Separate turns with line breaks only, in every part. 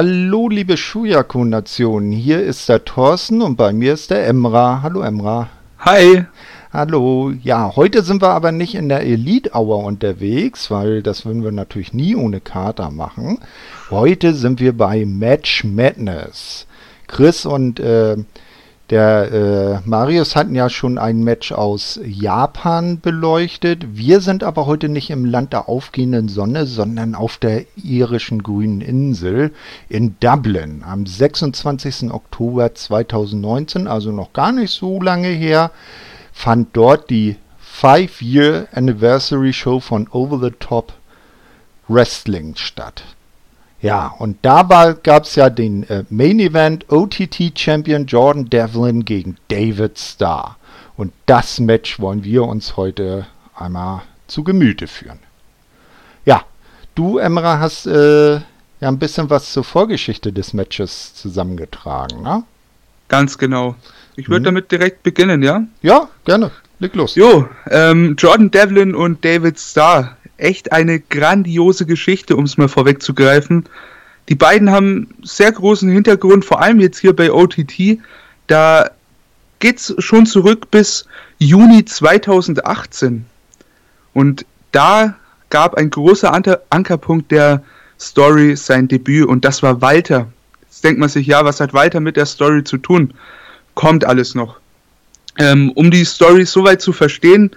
Hallo, liebe Shuyaku-Nation. Hier ist der Thorsten und bei mir ist der Emra. Hallo, Emra.
Hi.
Hallo. Ja, heute sind wir aber nicht in der Elite Hour unterwegs, weil das würden wir natürlich nie ohne Kater machen. Heute sind wir bei Match Madness. Chris und äh, der äh, Marius hatten ja schon ein Match aus Japan beleuchtet. Wir sind aber heute nicht im Land der aufgehenden Sonne, sondern auf der irischen grünen Insel in Dublin am 26. Oktober 2019, also noch gar nicht so lange her, fand dort die Five-Year Anniversary Show von Over the Top Wrestling statt. Ja, und dabei gab es ja den äh, Main Event OTT Champion Jordan Devlin gegen David Starr. Und das Match wollen wir uns heute einmal zu Gemüte führen. Ja, du, Emra, hast äh, ja ein bisschen was zur Vorgeschichte des Matches zusammengetragen, ne?
Ganz genau. Ich würde hm. damit direkt beginnen, ja?
Ja, gerne. Leg los.
Jo, ähm, Jordan Devlin und David Starr echt eine grandiose Geschichte, um es mal vorwegzugreifen. Die beiden haben sehr großen Hintergrund, vor allem jetzt hier bei OTT. Da geht's schon zurück bis Juni 2018. Und da gab ein großer Anker Ankerpunkt der Story sein Debüt und das war Walter. Jetzt denkt man sich, ja, was hat Walter mit der Story zu tun? Kommt alles noch. Ähm, um die Story soweit zu verstehen,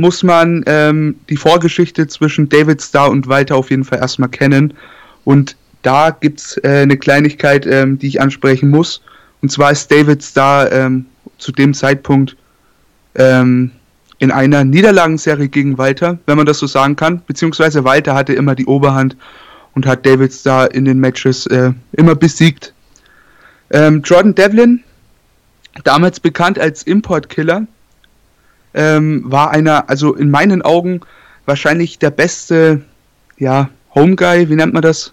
muss man ähm, die Vorgeschichte zwischen David Starr und Walter auf jeden Fall erstmal kennen. Und da gibt es äh, eine Kleinigkeit, ähm, die ich ansprechen muss. Und zwar ist David Starr ähm, zu dem Zeitpunkt ähm, in einer Niederlagenserie gegen Walter, wenn man das so sagen kann. Beziehungsweise Walter hatte immer die Oberhand und hat David Starr in den Matches äh, immer besiegt. Ähm, Jordan Devlin, damals bekannt als Import-Killer, ähm, war einer, also in meinen Augen wahrscheinlich der beste, ja, Home Guy, wie nennt man das?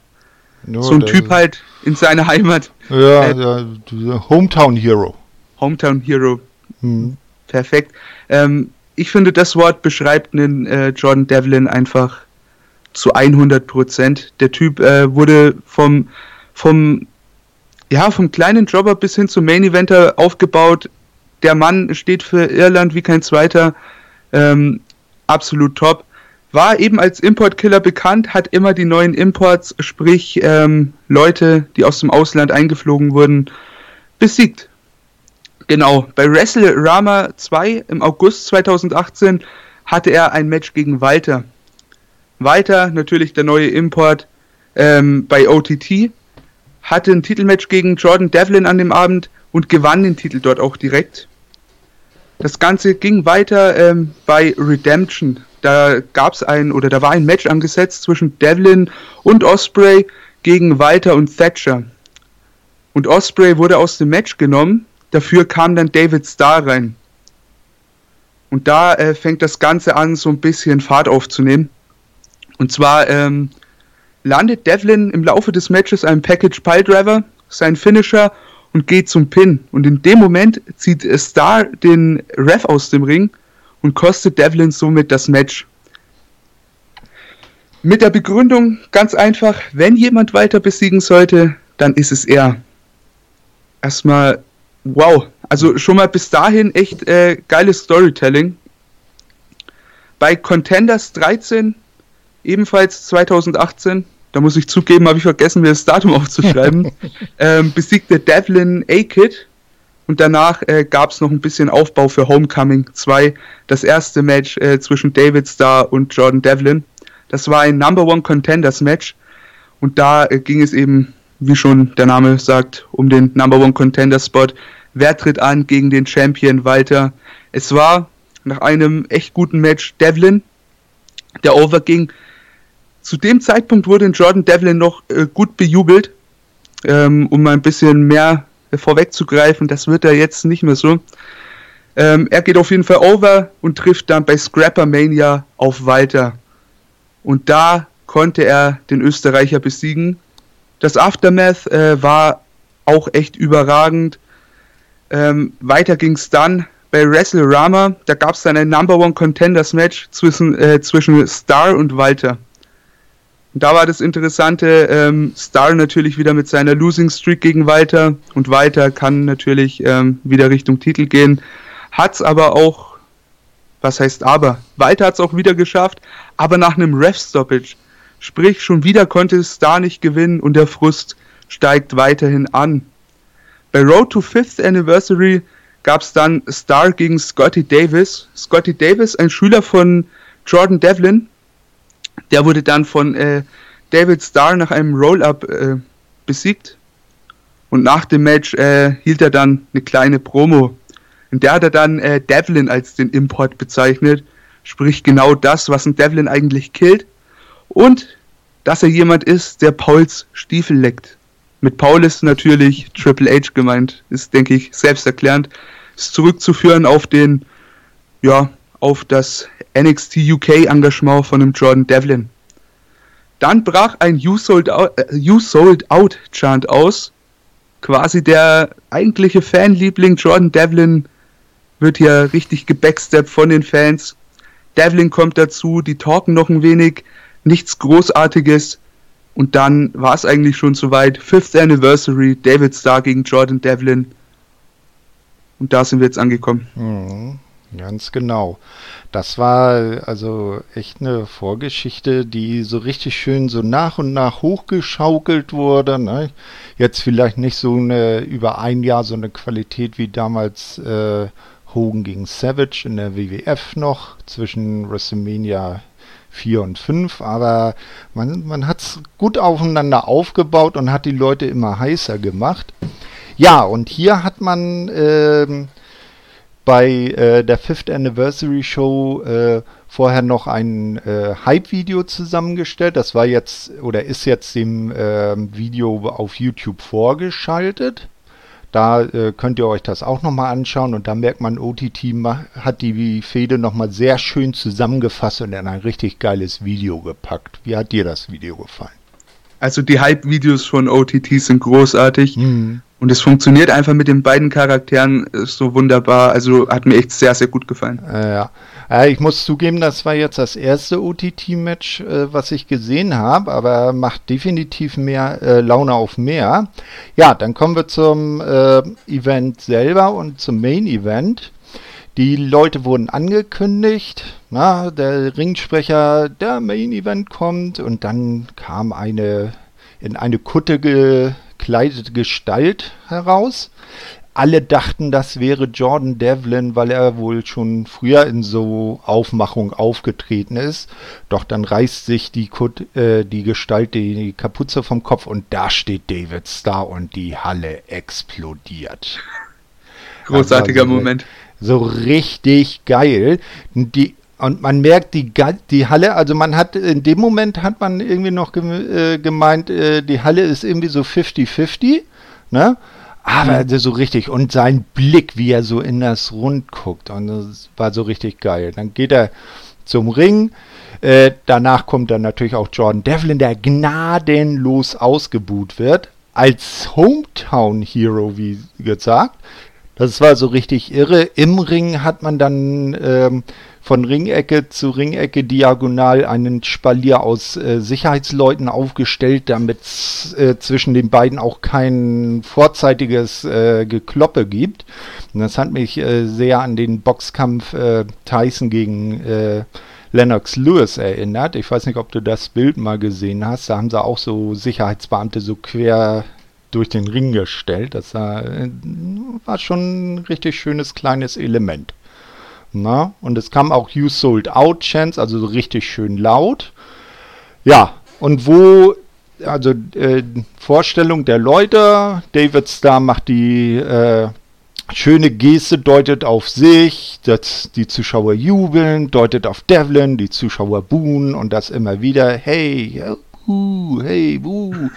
No, so ein Typ halt in seiner Heimat.
Ja, äh, ja Hometown Hero.
Hometown Hero. Mhm. Perfekt. Ähm, ich finde, das Wort beschreibt einen äh, Jordan Devlin einfach zu 100 Prozent. Der Typ äh, wurde vom, vom, ja, vom kleinen Jobber bis hin zum Main Eventer aufgebaut, der Mann steht für Irland wie kein zweiter. Ähm, absolut top. War eben als Importkiller bekannt, hat immer die neuen Imports, sprich ähm, Leute, die aus dem Ausland eingeflogen wurden, besiegt. Genau, bei Wrestle Rama 2 im August 2018 hatte er ein Match gegen Walter. Walter, natürlich der neue Import ähm, bei OTT, hatte ein Titelmatch gegen Jordan Devlin an dem Abend und gewann den Titel dort auch direkt. Das Ganze ging weiter ähm, bei Redemption. Da gab es ein oder da war ein Match angesetzt zwischen Devlin und Osprey gegen Walter und Thatcher. Und Osprey wurde aus dem Match genommen. Dafür kam dann David Starr rein. Und da äh, fängt das Ganze an, so ein bisschen Fahrt aufzunehmen. Und zwar ähm, landet Devlin im Laufe des Matches einen Package Piledriver, sein Finisher und geht zum Pin. Und in dem Moment zieht Star den Ref aus dem Ring und kostet Devlin somit das Match. Mit der Begründung ganz einfach, wenn jemand weiter besiegen sollte, dann ist es er. Erstmal, wow. Also schon mal bis dahin echt äh, geiles Storytelling. Bei Contenders 13, ebenfalls 2018, da muss ich zugeben, habe ich vergessen, mir das Datum aufzuschreiben, ähm, besiegte Devlin A-Kid und danach äh, gab es noch ein bisschen Aufbau für Homecoming 2, das erste Match äh, zwischen David Starr und Jordan Devlin. Das war ein Number One Contenders Match und da äh, ging es eben, wie schon der Name sagt, um den Number One Contender Spot. Wer tritt an gegen den Champion Walter? Es war nach einem echt guten Match Devlin, der overging zu dem Zeitpunkt wurde Jordan Devlin noch äh, gut bejubelt, ähm, um mal ein bisschen mehr äh, vorwegzugreifen. Das wird er jetzt nicht mehr so. Ähm, er geht auf jeden Fall over und trifft dann bei Scrapper Mania auf Walter. Und da konnte er den Österreicher besiegen. Das Aftermath äh, war auch echt überragend. Ähm, weiter ging es dann bei WrestleRama. Da gab es dann ein Number One Contenders Match zwischen, äh, zwischen Star und Walter. Da war das Interessante, ähm, Star natürlich wieder mit seiner Losing Streak gegen Walter und Walter kann natürlich ähm, wieder Richtung Titel gehen. Hat's aber auch, was heißt aber? Walter hat's auch wieder geschafft, aber nach einem Ref-Stoppage. Sprich, schon wieder konnte Star nicht gewinnen und der Frust steigt weiterhin an. Bei Road to Fifth Anniversary gab es dann Star gegen Scotty Davis. Scotty Davis, ein Schüler von Jordan Devlin, der wurde dann von äh, David Starr nach einem Roll-Up äh, besiegt. Und nach dem Match äh, hielt er dann eine kleine Promo. In der hat er dann äh, Devlin als den Import bezeichnet. Sprich genau das, was ein Devlin eigentlich killt. Und dass er jemand ist, der Pauls Stiefel leckt. Mit Paul ist natürlich Triple H gemeint. Ist, denke ich, selbsterklärend. Ist zurückzuführen auf den, ja, auf das NXT UK Engagement von dem Jordan Devlin. Dann brach ein You Sold Out, äh, you sold out Chant aus. Quasi der eigentliche Fanliebling Jordan Devlin wird hier richtig gebacksteppt von den Fans. Devlin kommt dazu, die talken noch ein wenig, nichts Großartiges. Und dann war es eigentlich schon soweit. Fifth Anniversary, David Starr gegen Jordan Devlin. Und da sind wir jetzt angekommen.
Mhm. Ganz genau. Das war also echt eine Vorgeschichte, die so richtig schön so nach und nach hochgeschaukelt wurde. Ne? Jetzt vielleicht nicht so eine über ein Jahr so eine Qualität wie damals äh, Hogan gegen Savage in der WWF noch zwischen WrestleMania 4 und 5, aber man, man hat es gut aufeinander aufgebaut und hat die Leute immer heißer gemacht. Ja, und hier hat man ähm, bei äh, der Fifth Anniversary Show äh, vorher noch ein äh, Hype-Video zusammengestellt. Das war jetzt oder ist jetzt dem ähm, Video auf YouTube vorgeschaltet. Da äh, könnt ihr euch das auch nochmal anschauen und da merkt man, OTT hat die Fehde nochmal sehr schön zusammengefasst und in ein richtig geiles Video gepackt. Wie hat dir das Video gefallen?
Also die Hype-Videos von OTT sind großartig. Mhm. Und es funktioniert einfach mit den beiden Charakteren so wunderbar. Also hat mir echt sehr, sehr gut gefallen.
Ja, äh, ich muss zugeben, das war jetzt das erste OTT-Match, äh, was ich gesehen habe, aber macht definitiv mehr äh, Laune auf mehr. Ja, dann kommen wir zum äh, Event selber und zum Main-Event. Die Leute wurden angekündigt, na, der Ringsprecher, der Main-Event kommt und dann kam eine in eine Kutte ge gekleidete Gestalt heraus. Alle dachten, das wäre Jordan Devlin, weil er wohl schon früher in so Aufmachung aufgetreten ist. Doch dann reißt sich die, Kut äh, die Gestalt die Kapuze vom Kopf und da steht David Starr und die Halle explodiert.
Großartiger so, Moment.
So richtig geil. Die und man merkt die, die Halle, also man hat in dem Moment hat man irgendwie noch äh, gemeint, äh, die Halle ist irgendwie so 50-50, ne? Aber mhm. so richtig. Und sein Blick, wie er so in das Rund guckt. Und das war so richtig geil. Dann geht er zum Ring. Äh, danach kommt dann natürlich auch Jordan Devlin, der gnadenlos ausgebuht wird. Als Hometown Hero, wie gesagt. Das war so richtig irre. Im Ring hat man dann ähm, von Ringecke zu Ringecke diagonal einen Spalier aus äh, Sicherheitsleuten aufgestellt, damit es äh, zwischen den beiden auch kein vorzeitiges äh, Gekloppe gibt. Und das hat mich äh, sehr an den Boxkampf äh, Tyson gegen äh, Lennox Lewis erinnert. Ich weiß nicht, ob du das Bild mal gesehen hast. Da haben sie auch so Sicherheitsbeamte so quer durch den Ring gestellt. Das war, war schon ein richtig schönes kleines Element. Na? Und es kam auch You Sold Out Chance, also so richtig schön laut. Ja, und wo, also äh, Vorstellung der Leute, David Starr macht die äh, schöne Geste, deutet auf sich, dass die Zuschauer jubeln, deutet auf Devlin, die Zuschauer buhen und das immer wieder, hey, uh, hey, uh.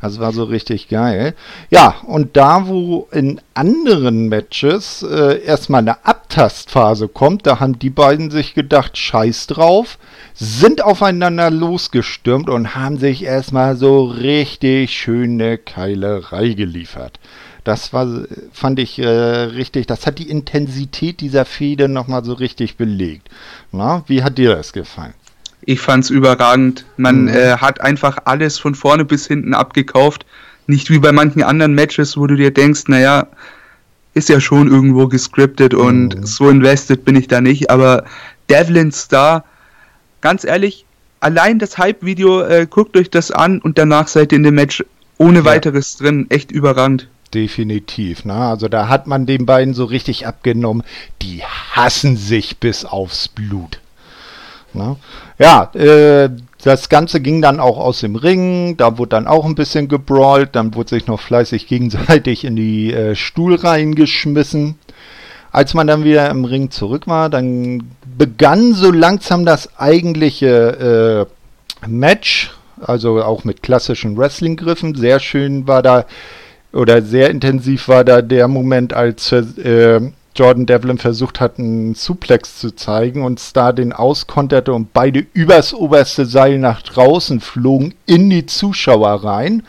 Das war so richtig geil. Ja, und da, wo in anderen Matches äh, erstmal eine Abtastphase kommt, da haben die beiden sich gedacht, scheiß drauf, sind aufeinander losgestürmt und haben sich erstmal so richtig schöne Keilerei geliefert. Das war, fand ich äh, richtig, das hat die Intensität dieser Fehde nochmal so richtig belegt. Na, wie hat dir das gefallen?
Ich fand's überragend. Man mhm. äh, hat einfach alles von vorne bis hinten abgekauft. Nicht wie bei manchen anderen Matches, wo du dir denkst, naja, ist ja schon irgendwo gescriptet und mhm. so invested bin ich da nicht. Aber Devlin Star, ganz ehrlich, allein das Hype-Video, äh, guckt euch das an und danach seid ihr in dem Match ohne ja. weiteres drin. Echt überragend.
Definitiv. Ne? Also da hat man den beiden so richtig abgenommen. Die hassen sich bis aufs Blut. Ne? Ja, äh, das Ganze ging dann auch aus dem Ring, da wurde dann auch ein bisschen gebrawlt, dann wurde sich noch fleißig gegenseitig in die äh, Stuhlreihen geschmissen. Als man dann wieder im Ring zurück war, dann begann so langsam das eigentliche äh, Match, also auch mit klassischen Wrestling-Griffen. Sehr schön war da, oder sehr intensiv war da der Moment, als äh, Jordan Devlin versucht hat, einen Suplex zu zeigen und Star den auskonterte und beide übers oberste Seil nach draußen flogen in die Zuschauer rein.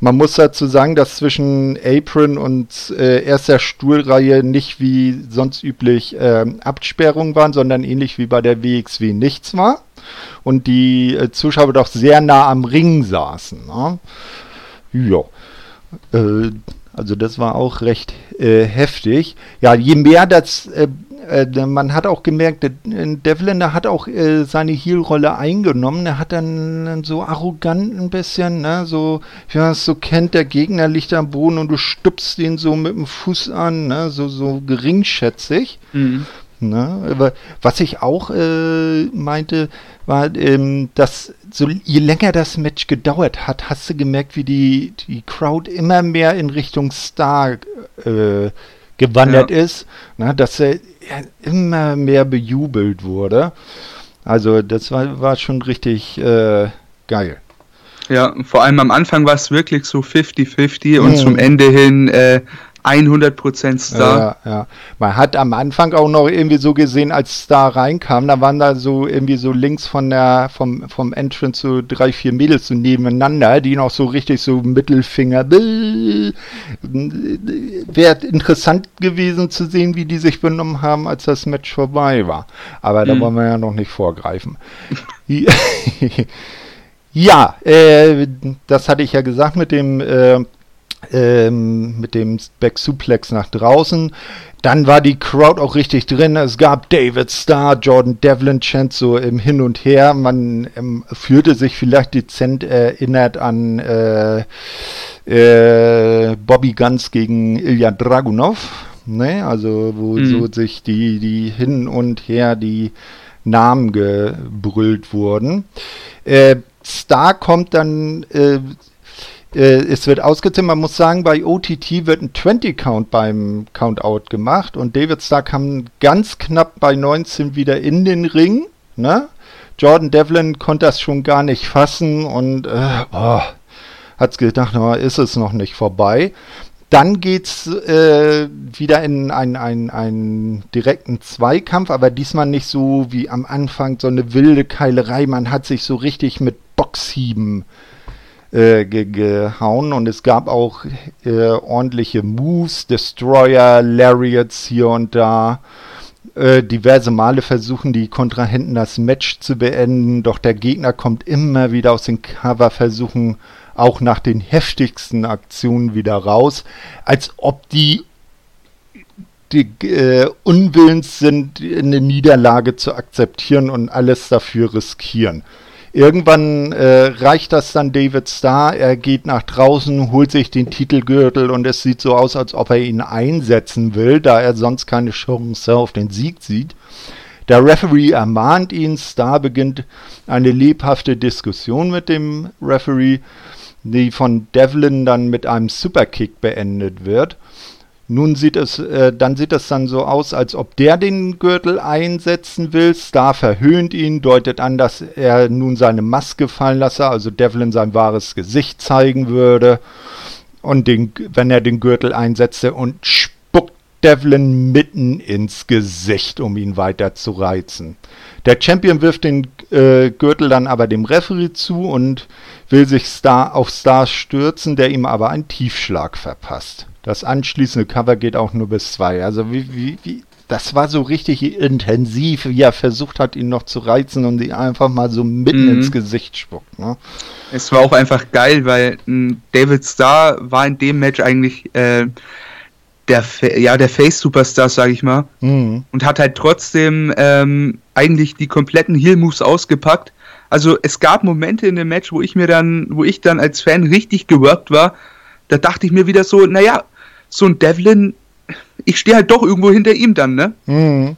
Man muss dazu sagen, dass zwischen Apron und äh, erster Stuhlreihe nicht wie sonst üblich äh, Absperrungen waren, sondern ähnlich wie bei der WXW nichts war. Und die äh, Zuschauer doch sehr nah am Ring saßen. Ne? Ja. Äh, also das war auch recht äh, heftig. Ja, je mehr das, äh, äh, man hat auch gemerkt, Devlin, der hat auch äh, seine Heel-Rolle eingenommen. Er hat dann so arrogant ein bisschen, ne, so, wie man es so kennt, der Gegner liegt am Boden und du stupst ihn so mit dem Fuß an, ne, so, so geringschätzig. Mhm. Ne? Was ich auch äh, meinte, war, ähm, dass so je länger das Match gedauert hat, hast du gemerkt, wie die, die Crowd immer mehr in Richtung Star äh, gewandert ja. ist, ne? dass er immer mehr bejubelt wurde. Also das war, war schon richtig äh, geil.
Ja, vor allem am Anfang war es wirklich so 50-50 und mhm. zum Ende hin äh, 100% Star.
Ja, ja. Man hat am Anfang auch noch irgendwie so gesehen, als Star reinkam, da waren da so irgendwie so links von der, vom, vom Entrance so drei, vier Mädels so nebeneinander, die noch so richtig so Mittelfinger. Wäre interessant gewesen zu sehen, wie die sich benommen haben, als das Match vorbei war. Aber da mhm. wollen wir ja noch nicht vorgreifen. ja, äh, das hatte ich ja gesagt mit dem äh, ähm, mit dem Back Suplex nach draußen. Dann war die Crowd auch richtig drin. Es gab David Starr, Jordan Devlin Chant so im Hin und Her. Man ähm, fühlte sich vielleicht dezent erinnert an äh, äh, Bobby Guns gegen Ilya Dragunov. Ne? Also wo mhm. so sich die, die hin und her die Namen gebrüllt wurden. Äh, Star kommt dann äh, es wird ausgezählt. Man muss sagen, bei OTT wird ein 20-Count beim Countout gemacht und David Starr kam ganz knapp bei 19 wieder in den Ring. Ne? Jordan Devlin konnte das schon gar nicht fassen und äh, oh, hat gedacht, oh, ist es noch nicht vorbei. Dann geht's äh, wieder in einen, einen, einen direkten Zweikampf, aber diesmal nicht so wie am Anfang so eine wilde Keilerei. Man hat sich so richtig mit Boxhieben äh, ge gehauen und es gab auch äh, ordentliche Moves, Destroyer, Lariats hier und da. Äh, diverse Male versuchen die Kontrahenten das Match zu beenden, doch der Gegner kommt immer wieder aus den Cover, versuchen auch nach den heftigsten Aktionen wieder raus, als ob die die äh, unwillens sind, eine Niederlage zu akzeptieren und alles dafür riskieren. Irgendwann äh, reicht das dann David Starr, er geht nach draußen, holt sich den Titelgürtel und es sieht so aus, als ob er ihn einsetzen will, da er sonst keine Chance auf den Sieg sieht. Der Referee ermahnt ihn, Starr beginnt eine lebhafte Diskussion mit dem Referee, die von Devlin dann mit einem Superkick beendet wird. Nun sieht es, äh, dann sieht es dann so aus, als ob der den Gürtel einsetzen will. Star verhöhnt ihn, deutet an, dass er nun seine Maske fallen lasse, also Devlin sein wahres Gesicht zeigen würde. Und den, wenn er den Gürtel einsetze und spuckt Devlin mitten ins Gesicht, um ihn weiter zu reizen. Der Champion wirft den äh, Gürtel dann aber dem Referee zu und will sich Star auf Star stürzen, der ihm aber einen Tiefschlag verpasst. Das anschließende Cover geht auch nur bis zwei. Also wie, wie, wie das war so richtig intensiv, wie er versucht hat, ihn noch zu reizen und ihn einfach mal so mitten mhm. ins Gesicht spuckt. Ne?
Es war auch einfach geil, weil David Starr war in dem Match eigentlich äh, der, ja, der Face-Superstar, sag ich mal. Mhm. Und hat halt trotzdem ähm, eigentlich die kompletten Heal-Moves ausgepackt. Also es gab Momente in dem Match, wo ich mir dann, wo ich dann als Fan richtig geworkt war. Da dachte ich mir wieder so, naja, so ein Devlin ich stehe halt doch irgendwo hinter ihm dann, ne? Mhm.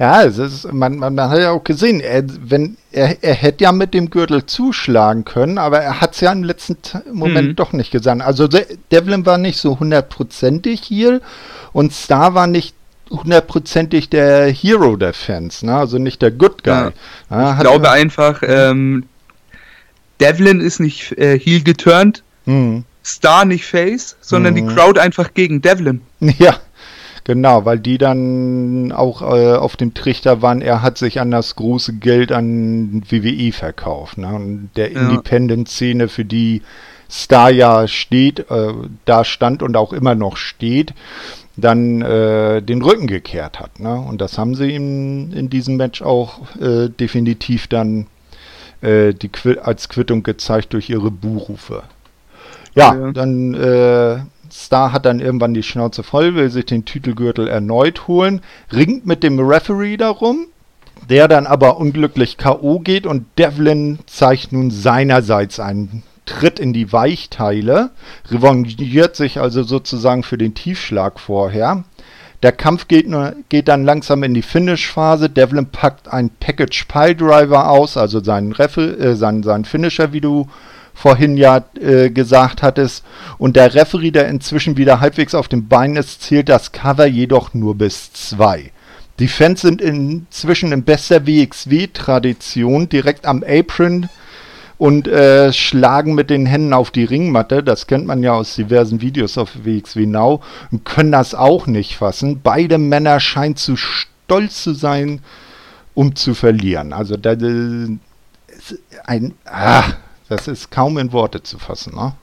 Ja, es ist, man, man, man, hat ja auch gesehen, er, wenn, er, er hätte ja mit dem Gürtel zuschlagen können, aber er hat es ja im letzten Moment mhm. doch nicht gesagt. Also Devlin war nicht so hundertprozentig hier und Star war nicht hundertprozentig der Hero der Fans, ne? also nicht der Good Guy. Ja.
Ja, ich glaube einfach, ähm, Devlin ist nicht äh, heel geturnt, mhm. Star nicht Face, sondern mhm. die Crowd einfach gegen Devlin.
Ja, Genau, weil die dann auch äh, auf dem Trichter waren, er hat sich an das große Geld an WWE verkauft. Ne? Und der ja. Independent-Szene, für die Star ja steht, äh, da stand und auch immer noch steht, dann äh, den Rücken gekehrt hat. Ne? Und das haben sie ihm in diesem Match auch äh, definitiv dann äh, die als Quittung gezeigt durch ihre Buhrufe. Ja, ja. dann äh, Star hat dann irgendwann die Schnauze voll, will sich den Titelgürtel erneut holen, ringt mit dem Referee darum, der dann aber unglücklich K.O. geht und Devlin zeigt nun seinerseits einen Tritt in die Weichteile, revanchiert sich also sozusagen für den Tiefschlag vorher. Der Kampf geht, geht dann langsam in die Finish-Phase. Devlin packt einen Package Pile Driver aus, also seinen, Refe, äh, seinen, seinen Finisher, wie du vorhin ja äh, gesagt hattest. Und der Referee, der inzwischen wieder halbwegs auf dem Bein ist, zählt das Cover jedoch nur bis zwei. Die Fans sind inzwischen in bester WXW-Tradition direkt am Apron und äh, schlagen mit den Händen auf die Ringmatte. Das kennt man ja aus diversen Videos auf WXW Now und können das auch nicht fassen. Beide Männer scheinen zu stolz zu sein, um zu verlieren. Also da äh, ein ah, das ist kaum in Worte zu fassen, ne?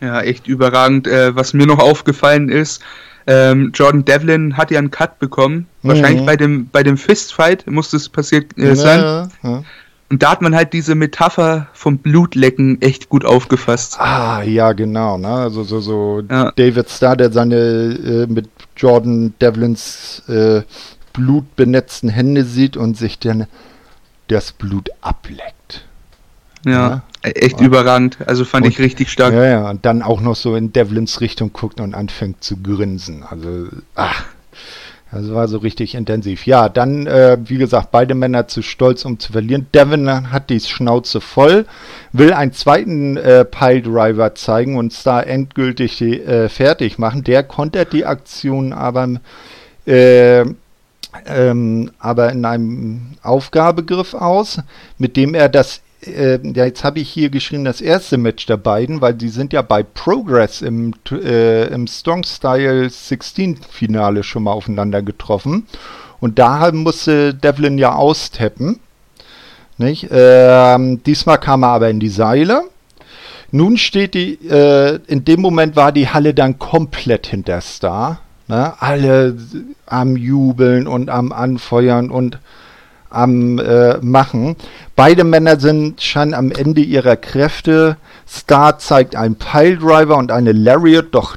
Ja, echt überragend. Äh, was mir noch aufgefallen ist, ähm, Jordan Devlin hat ja einen Cut bekommen. Mhm. Wahrscheinlich bei dem, bei dem Fistfight muss das passiert äh, sein. Ja, ja. Und da hat man halt diese Metapher vom Blutlecken echt gut aufgefasst.
Ah, ja, genau. Ne? Also so, so. David Starr, der seine äh, mit Jordan Devlins äh, blutbenetzten Hände sieht und sich dann das Blut ableckt.
Ja. ja. Echt ja. überragend. Also fand und, ich richtig stark.
Ja, ja, und dann auch noch so in Devlins Richtung guckt und anfängt zu grinsen. Also, ach. Das war so richtig intensiv. Ja, dann, äh, wie gesagt, beide Männer zu stolz, um zu verlieren. Devin hat die Schnauze voll, will einen zweiten äh, Piledriver zeigen und Star endgültig die, äh, fertig machen. Der kontert die Aktion aber, äh, ähm, aber in einem Aufgabegriff aus, mit dem er das äh, jetzt habe ich hier geschrieben, das erste Match der beiden, weil die sind ja bei Progress im, äh, im Strong Style 16 Finale schon mal aufeinander getroffen. Und da musste Devlin ja austappen. Nicht? Ähm, diesmal kam er aber in die Seile. Nun steht die, äh, in dem Moment war die Halle dann komplett hinter Star. Ne? Alle am Jubeln und am Anfeuern und am äh, Machen. Beide Männer sind schon am Ende ihrer Kräfte. Star zeigt einen Piledriver und eine Lariat, doch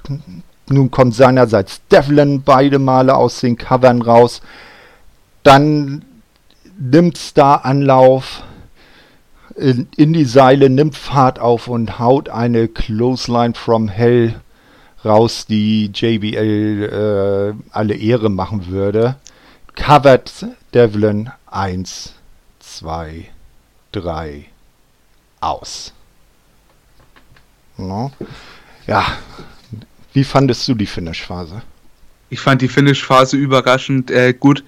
nun kommt seinerseits Devlin beide Male aus den Covern raus. Dann nimmt Star Anlauf in, in die Seile, nimmt Fahrt auf und haut eine Clothesline from Hell raus, die JBL äh, alle Ehre machen würde. Covered Devlin 1, 2, 3, aus. No. Ja, wie fandest du die Finish-Phase?
Ich fand die Finish-Phase überraschend äh, gut.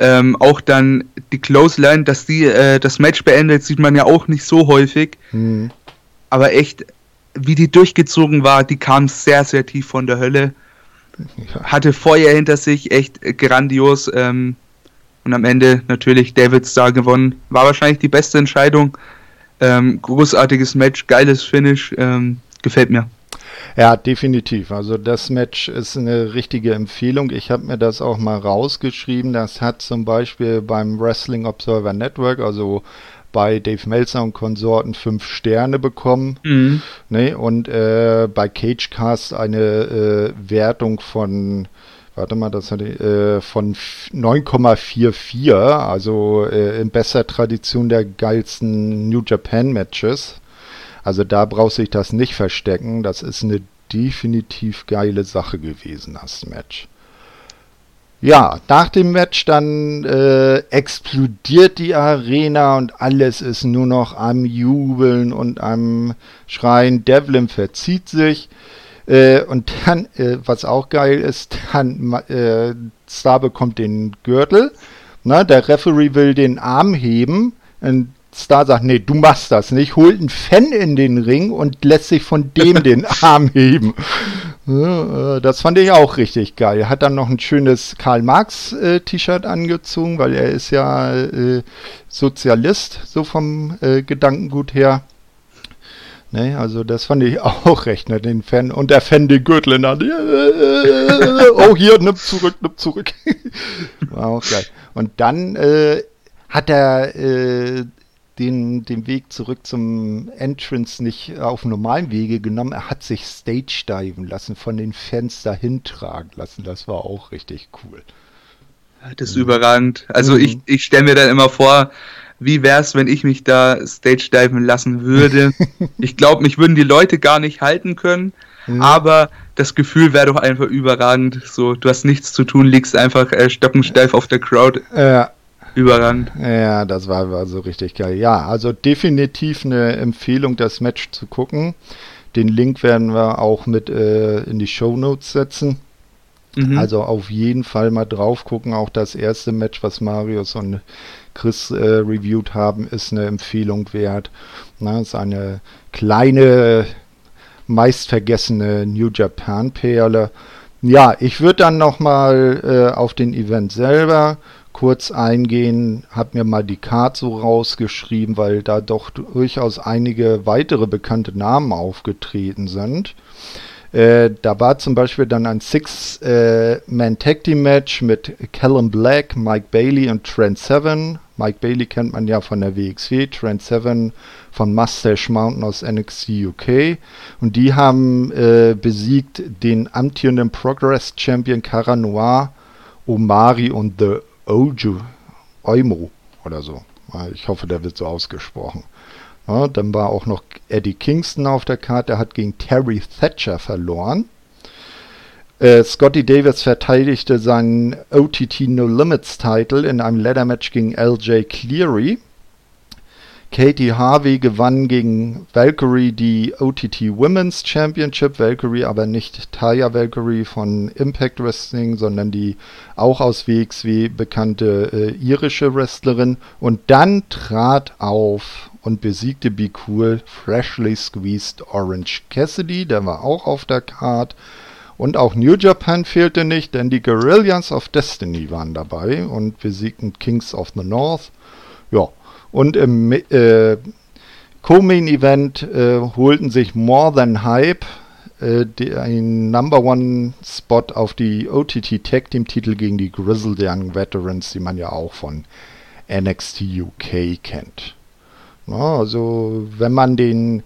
Ähm, auch dann die Close Line, dass die äh, das Match beendet, sieht man ja auch nicht so häufig. Hm. Aber echt, wie die durchgezogen war, die kam sehr, sehr tief von der Hölle. Ja. Hatte Feuer hinter sich, echt grandios. Ähm, und am Ende natürlich David Starr gewonnen. War wahrscheinlich die beste Entscheidung. Ähm, großartiges Match, geiles Finish, ähm, gefällt mir.
Ja, definitiv. Also das Match ist eine richtige Empfehlung. Ich habe mir das auch mal rausgeschrieben. Das hat zum Beispiel beim Wrestling Observer Network, also bei Dave Meltzer und Konsorten fünf Sterne bekommen. Mhm. Ne? Und äh, bei Cagecast eine äh, Wertung von warte mal, das hatte äh, von 9,44, also äh, in besser Tradition der geilsten New Japan Matches. Also da braucht sich das nicht verstecken. Das ist eine definitiv geile Sache gewesen, das Match. Ja, nach dem Match dann äh, explodiert die Arena und alles ist nur noch am Jubeln und am Schreien. Devlin verzieht sich. Äh, und dann, äh, was auch geil ist, dann äh, Star bekommt den Gürtel. Na, der Referee will den Arm heben. Und Star sagt, nee, du machst das nicht, holt einen Fan in den Ring und lässt sich von dem den Arm heben. Äh, das fand ich auch richtig geil. Hat dann noch ein schönes Karl Marx äh, T-Shirt angezogen, weil er ist ja äh, Sozialist, so vom äh, Gedankengut her. Ne, also das fand ich auch recht, ne, den Fan. Und der Fan den Gürtel in der Hand. oh, hier, nimm zurück, nimm zurück. War auch geil. Und dann äh, hat er äh, den, den Weg zurück zum Entrance nicht auf normalen Wege genommen. Er hat sich stage diven lassen, von den Fans dahin tragen lassen. Das war auch richtig cool.
Das ist mhm. überragend. Also mhm. ich, ich stelle mir dann immer vor, wie wäre es, wenn ich mich da stage diven lassen würde. ich glaube, mich würden die Leute gar nicht halten können, mhm. aber das Gefühl wäre doch einfach überragend. So, du hast nichts zu tun, liegst einfach äh, stockensteif auf der Crowd.
Ja.
Überragend.
Ja, das war, war so richtig geil. Ja, also definitiv eine Empfehlung, das Match zu gucken. Den Link werden wir auch mit äh, in die Show Notes setzen. Mhm. Also auf jeden Fall mal drauf gucken. Auch das erste Match, was Marius und Chris äh, reviewed haben, ist eine Empfehlung wert. Na, ist eine kleine, meist vergessene New Japan Perle. Ja, ich würde dann nochmal äh, auf den Event selber kurz eingehen, habe mir mal die Karte so rausgeschrieben, weil da doch durchaus einige weitere bekannte Namen aufgetreten sind. Äh, da war zum Beispiel dann ein Six-Man-Tag-Team-Match mit Callum Black, Mike Bailey und Trent Seven. Mike Bailey kennt man ja von der WXW, Trent Seven von Mustache Mountain aus NXT UK. Und die haben äh, besiegt den amtierenden Progress Champion Cara Noir, Omari und The Oju, Oimo oder so. Ich hoffe, der wird so ausgesprochen. Ja, dann war auch noch Eddie Kingston auf der Karte, der hat gegen Terry Thatcher verloren. Äh, Scotty Davis verteidigte seinen OTT No Limits Title in einem Ladder Match gegen LJ Cleary. Katie Harvey gewann gegen Valkyrie die OTT Women's Championship. Valkyrie aber nicht Taya Valkyrie von Impact Wrestling, sondern die auch aus WXW bekannte äh, irische Wrestlerin. Und dann trat auf und besiegte Be Cool Freshly Squeezed Orange Cassidy. Der war auch auf der Card. Und auch New Japan fehlte nicht, denn die Guerrillas of Destiny waren dabei und besiegten Kings of the North. Ja, und im äh, Co-Main-Event äh, holten sich More Than Hype äh, einen Number One Spot auf die OTT Tag Team Titel gegen die Grizzled Young Veterans, die man ja auch von NXT UK kennt. Na, also wenn man den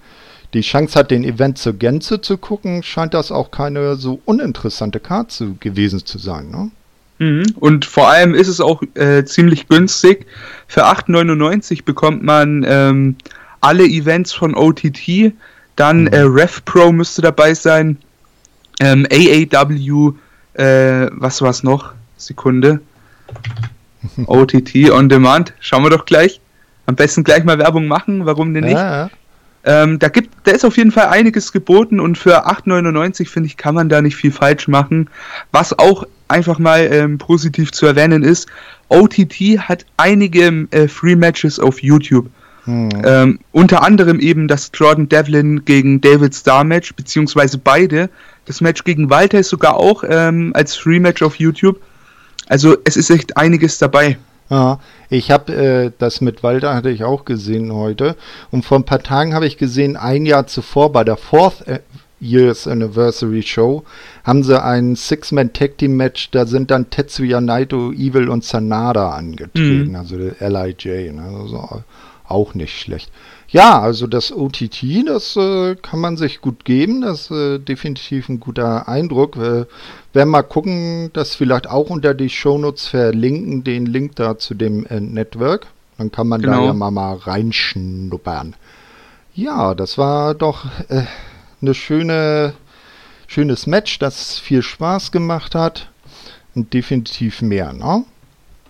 die Chance hat, den Event zur Gänze zu gucken, scheint das auch keine so uninteressante Karte gewesen zu sein. Ne?
Mhm. Und vor allem ist es auch äh, ziemlich günstig. Für 8,99 bekommt man ähm, alle Events von OTT. Dann mhm. äh, RevPro müsste dabei sein. Ähm, AAW, äh, was war es noch? Sekunde. OTT on Demand. Schauen wir doch gleich. Am besten gleich mal Werbung machen, warum denn nicht? Ja. Ähm, da gibt, da ist auf jeden Fall einiges geboten und für 8,99 finde ich, kann man da nicht viel falsch machen. Was auch einfach mal ähm, positiv zu erwähnen ist, OTT hat einige äh, Free Matches auf YouTube. Hm. Ähm, unter anderem eben das Jordan Devlin gegen David Star Match, beziehungsweise beide. Das Match gegen Walter ist sogar auch ähm, als Free Match auf YouTube. Also es ist echt einiges dabei.
Ja, ich habe äh, das mit Walter hatte ich auch gesehen heute und vor ein paar Tagen habe ich gesehen, ein Jahr zuvor bei der Fourth Years Anniversary Show haben sie ein Six-Man Tag Team Match, da sind dann Tetsuya Naito, Evil und Sanada angetreten, mhm. also LIJ, ne? also auch nicht schlecht. Ja, also das OTT, das äh, kann man sich gut geben. Das ist äh, definitiv ein guter Eindruck. Wir werden mal gucken, dass vielleicht auch unter die Shownotes verlinken, den Link da zu dem äh, Network. Dann kann man genau. da ja mal, mal reinschnuppern. Ja, das war doch äh, eine schöne, schönes Match, das viel Spaß gemacht hat. Und definitiv mehr, ne?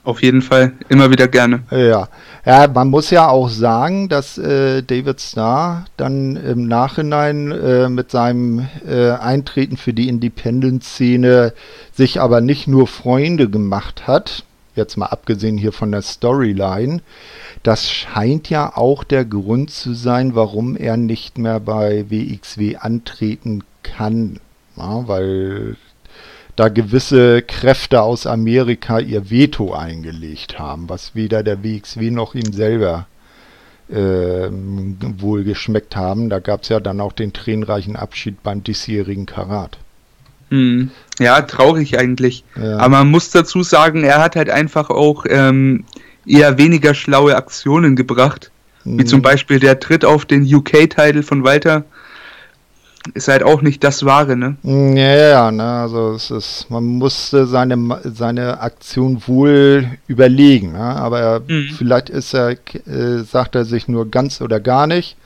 Auf jeden Fall, immer wieder gerne.
Ja, ja man muss ja auch sagen, dass äh, David Starr dann im Nachhinein äh, mit seinem äh, Eintreten für die Independent-Szene sich aber nicht nur Freunde gemacht hat, jetzt mal abgesehen hier von der Storyline. Das scheint ja auch der Grund zu sein, warum er nicht mehr bei WXW antreten kann. Ja, weil da gewisse Kräfte aus Amerika ihr Veto eingelegt haben, was weder der WXW noch ihm selber äh, wohl geschmeckt haben. Da gab es ja dann auch den tränenreichen Abschied beim diesjährigen Karat.
Hm. Ja, traurig eigentlich. Ja. Aber man muss dazu sagen, er hat halt einfach auch ähm, eher weniger schlaue Aktionen gebracht. Wie zum Beispiel der Tritt auf den UK-Titel von Walter ist halt auch nicht das Wahre, ne?
Ja, ja, ne, also es ist, man musste seine, seine Aktion wohl überlegen, ne? aber mhm. vielleicht ist er, äh, sagt er sich nur ganz oder gar nicht.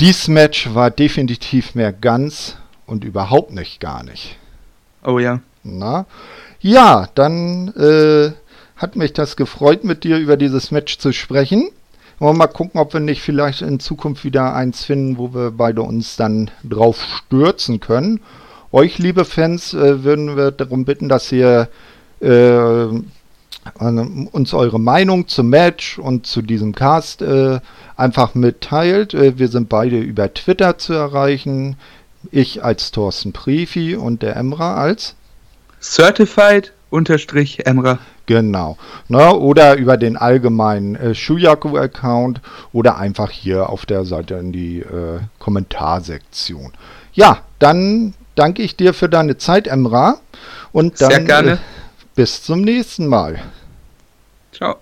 Dies Match war definitiv mehr ganz und überhaupt nicht gar nicht.
Oh ja.
Na? Ja, dann äh, hat mich das gefreut, mit dir über dieses Match zu sprechen. Wollen wir mal gucken, ob wir nicht vielleicht in Zukunft wieder eins finden, wo wir beide uns dann drauf stürzen können. Euch, liebe Fans, äh, würden wir darum bitten, dass ihr äh, uns eure Meinung zum Match und zu diesem Cast äh, einfach mitteilt. Äh, wir sind beide über Twitter zu erreichen. Ich als Thorsten Prefi und der Emra als
Certified Emra.
Genau. Ne, oder über den allgemeinen äh, Shuyaku-Account oder einfach hier auf der Seite in die äh, Kommentarsektion. Ja, dann danke ich dir für deine Zeit, Emra. Und dann
Sehr gerne. Äh,
bis zum nächsten Mal.
Ciao.